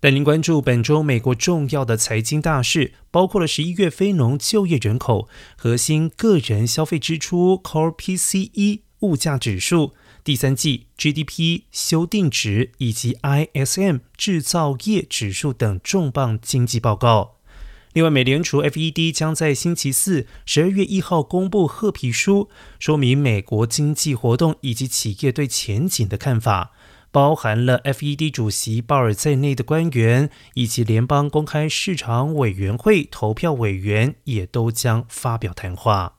带您关注本周美国重要的财经大事，包括了十一月非农就业人口、核心个人消费支出 （Core PCE） 物价指数、第三季 GDP 修订值以及 ISM 制造业指数等重磅经济报告。另外，美联储 FED 将在星期四十二月一号公布褐皮书，说明美国经济活动以及企业对前景的看法。包含了 FED 主席鲍尔在内的官员，以及联邦公开市场委员会投票委员，也都将发表谈话。